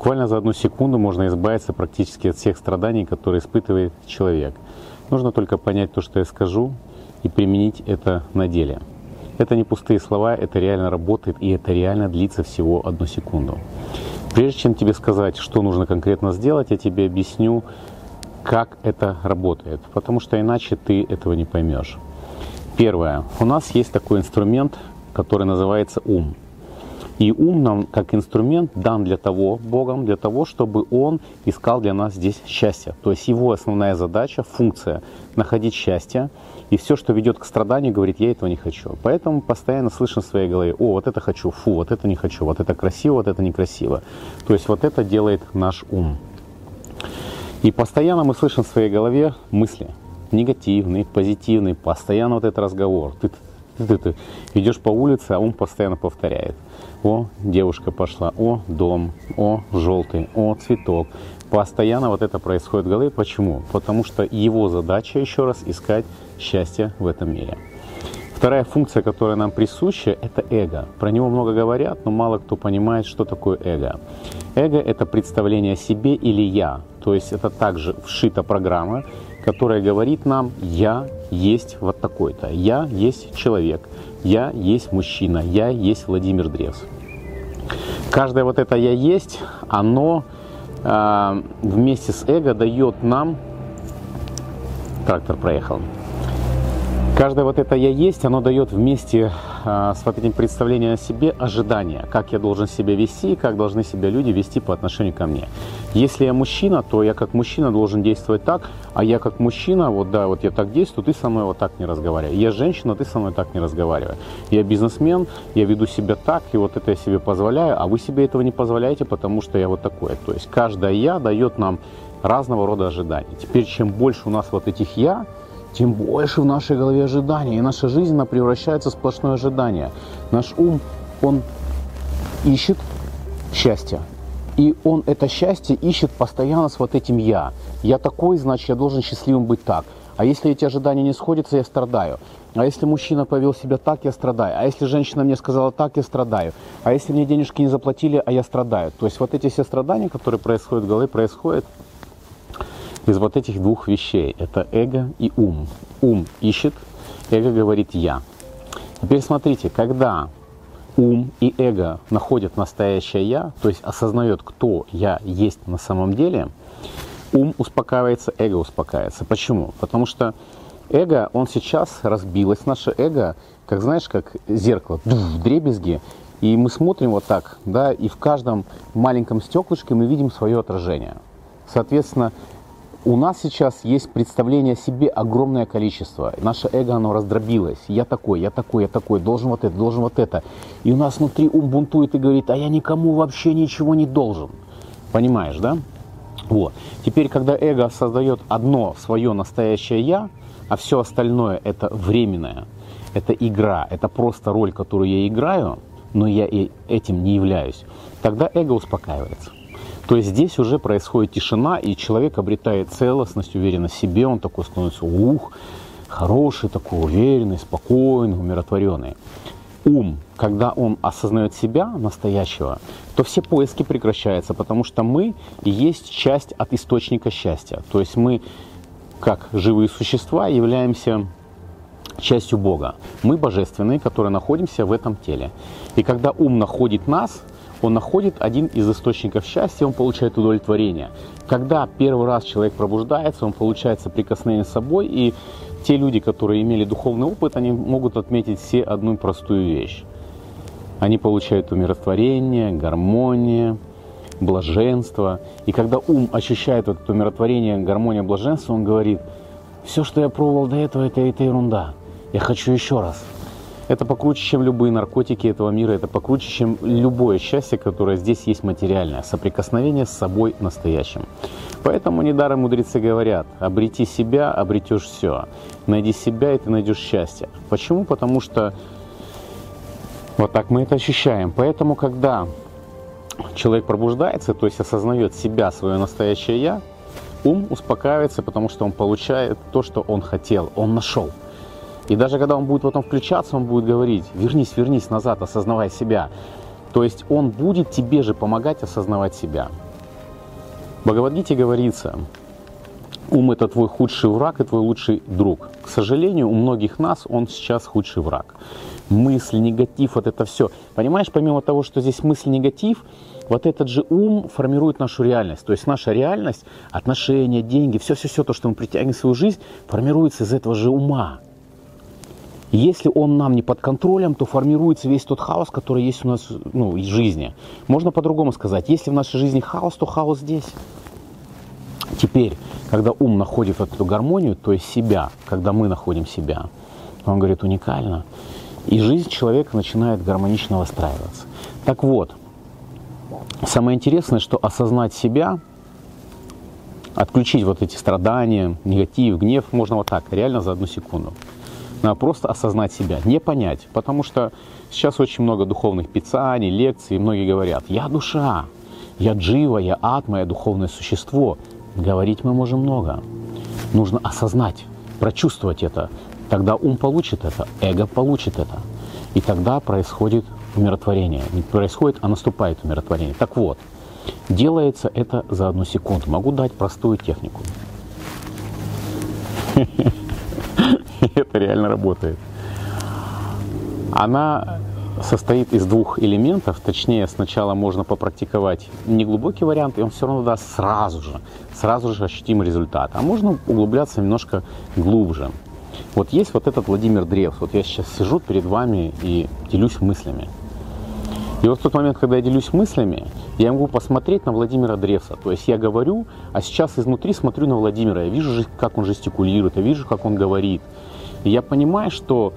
Буквально за одну секунду можно избавиться практически от всех страданий, которые испытывает человек. Нужно только понять то, что я скажу, и применить это на деле. Это не пустые слова, это реально работает, и это реально длится всего одну секунду. Прежде чем тебе сказать, что нужно конкретно сделать, я тебе объясню, как это работает, потому что иначе ты этого не поймешь. Первое. У нас есть такой инструмент, который называется ум. И ум нам как инструмент дан для того, Богом, для того, чтобы он искал для нас здесь счастье. То есть его основная задача, функция – находить счастье. И все, что ведет к страданию, говорит, я этого не хочу. Поэтому постоянно слышим в своей голове, о, вот это хочу, фу, вот это не хочу, вот это красиво, вот это некрасиво. То есть вот это делает наш ум. И постоянно мы слышим в своей голове мысли, негативные, позитивные, постоянно вот этот разговор. Ты, ты, ты, идешь по улице, а он постоянно повторяет. О, девушка пошла, о, дом, о, желтый, о, цветок. Постоянно вот это происходит в голове. Почему? Потому что его задача, еще раз, искать счастье в этом мире. Вторая функция, которая нам присуща, это эго. Про него много говорят, но мало кто понимает, что такое эго. Эго – это представление о себе или «я». То есть это также вшита программа, которая говорит нам «я есть вот такой-то», «я есть человек», «я есть мужчина», «я есть Владимир Древс». Каждое вот это «я есть», оно э, вместе с эго дает нам... Трактор проехал. Каждое вот это «я есть», оно дает вместе с вот этим представлением о себе ожидания, как я должен себя вести, как должны себя люди вести по отношению ко мне. Если я мужчина, то я как мужчина должен действовать так, а я как мужчина, вот да, вот я так действую, ты со мной вот так не разговаривай. Я женщина, ты со мной так не разговаривай. Я бизнесмен, я веду себя так, и вот это я себе позволяю, а вы себе этого не позволяете, потому что я вот такой. То есть каждое «я» дает нам разного рода ожидания. Теперь, чем больше у нас вот этих «я», тем больше в нашей голове ожиданий. И наша жизнь она превращается в сплошное ожидание. Наш ум, он ищет счастье. И он это счастье ищет постоянно с вот этим «я». Я такой, значит, я должен счастливым быть так. А если эти ожидания не сходятся, я страдаю. А если мужчина повел себя так, я страдаю. А если женщина мне сказала так, я страдаю. А если мне денежки не заплатили, а я страдаю. То есть вот эти все страдания, которые происходят в голове, происходят из вот этих двух вещей. Это эго и ум. Ум ищет, эго говорит «я». Теперь смотрите, когда ум и эго находят настоящее «я», то есть осознает, кто я есть на самом деле, ум успокаивается, эго успокаивается. Почему? Потому что эго, он сейчас разбилось, наше эго, как знаешь, как зеркало, в дребезги, и мы смотрим вот так, да, и в каждом маленьком стеклышке мы видим свое отражение. Соответственно, у нас сейчас есть представление о себе огромное количество. Наше эго, оно раздробилось. Я такой, я такой, я такой, должен вот это, должен вот это. И у нас внутри ум бунтует и говорит, а я никому вообще ничего не должен. Понимаешь, да? Вот. Теперь, когда эго создает одно свое настоящее «я», а все остальное это временное, это игра, это просто роль, которую я играю, но я и этим не являюсь, тогда эго успокаивается. То есть здесь уже происходит тишина, и человек обретает целостность, уверенность в себе, он такой становится ух, хороший, такой уверенный, спокойный, умиротворенный. Ум, когда он осознает себя настоящего, то все поиски прекращаются, потому что мы есть часть от источника счастья. То есть мы, как живые существа, являемся частью Бога. Мы божественные, которые находимся в этом теле. И когда ум находит нас, он находит один из источников счастья, он получает удовлетворение. Когда первый раз человек пробуждается, он получает соприкосновение с собой, и те люди, которые имели духовный опыт, они могут отметить все одну простую вещь. Они получают умиротворение, гармонию, блаженство. И когда ум ощущает вот это умиротворение, гармонию, блаженство, он говорит, все, что я пробовал до этого, это, это ерунда. Я хочу еще раз. Это покруче, чем любые наркотики этого мира, это покруче, чем любое счастье, которое здесь есть материальное, соприкосновение с собой настоящим. Поэтому недаром мудрецы говорят, обрети себя, обретешь все. Найди себя, и ты найдешь счастье. Почему? Потому что вот так мы это ощущаем. Поэтому, когда человек пробуждается, то есть осознает себя, свое настоящее «я», ум успокаивается, потому что он получает то, что он хотел, он нашел. И даже когда он будет потом включаться, он будет говорить, вернись, вернись назад, осознавай себя. То есть он будет тебе же помогать осознавать себя. В Бхагавадгите говорится, ум это твой худший враг и твой лучший друг. К сожалению, у многих нас он сейчас худший враг. Мысль, негатив, вот это все. Понимаешь, помимо того, что здесь мысль, негатив, вот этот же ум формирует нашу реальность. То есть наша реальность, отношения, деньги, все-все-все, то, что мы притягиваем в свою жизнь, формируется из этого же ума. Если он нам не под контролем, то формируется весь тот хаос, который есть у нас ну, в жизни. Можно по-другому сказать, если в нашей жизни хаос, то хаос здесь. Теперь, когда ум находит эту гармонию, то есть себя, когда мы находим себя, он говорит уникально, и жизнь человека начинает гармонично выстраиваться. Так вот, самое интересное, что осознать себя, отключить вот эти страдания, негатив, гнев, можно вот так, реально за одну секунду. Надо просто осознать себя, не понять. Потому что сейчас очень много духовных писаний, лекций, и многие говорят, я душа, я джива, я атма, я духовное существо. Говорить мы можем много. Нужно осознать, прочувствовать это. Тогда ум получит это, эго получит это. И тогда происходит умиротворение. Не происходит, а наступает умиротворение. Так вот, делается это за одну секунду. Могу дать простую технику. это реально работает. Она состоит из двух элементов, точнее, сначала можно попрактиковать неглубокий вариант, и он все равно даст сразу же, сразу же ощутимый результат. А можно углубляться немножко глубже. Вот есть вот этот Владимир Древс, вот я сейчас сижу перед вами и делюсь мыслями. И вот в тот момент, когда я делюсь мыслями, я могу посмотреть на Владимира Древса. То есть я говорю, а сейчас изнутри смотрю на Владимира. Я вижу, как он жестикулирует, я вижу, как он говорит. И я понимаю, что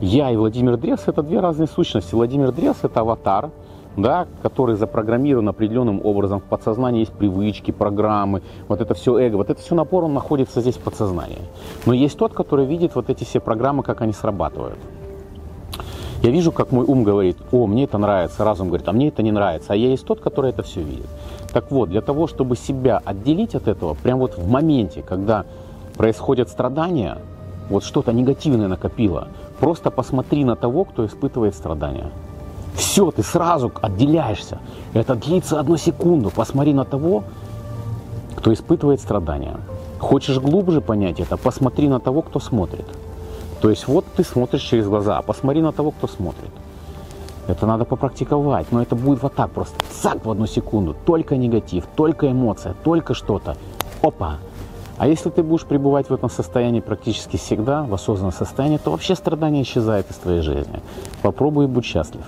я и Владимир Древс – это две разные сущности. Владимир Древс – это аватар, да, который запрограммирован определенным образом. В подсознании есть привычки, программы, вот это все эго, вот это все напор, он находится здесь в подсознании. Но есть тот, который видит вот эти все программы, как они срабатывают. Я вижу, как мой ум говорит, о, мне это нравится, разум говорит, а мне это не нравится, а я есть тот, который это все видит. Так вот, для того, чтобы себя отделить от этого, прям вот в моменте, когда происходят страдания, вот что-то негативное накопило, просто посмотри на того, кто испытывает страдания. Все, ты сразу отделяешься. Это длится одну секунду. Посмотри на того, кто испытывает страдания. Хочешь глубже понять это, посмотри на того, кто смотрит. То есть вот ты смотришь через глаза, а посмотри на того, кто смотрит. Это надо попрактиковать, но это будет вот так просто, цак в одну секунду. Только негатив, только эмоция, только что-то. Опа, а если ты будешь пребывать в этом состоянии практически всегда, в осознанном состоянии, то вообще страдание исчезает из твоей жизни. Попробуй и будь счастлив.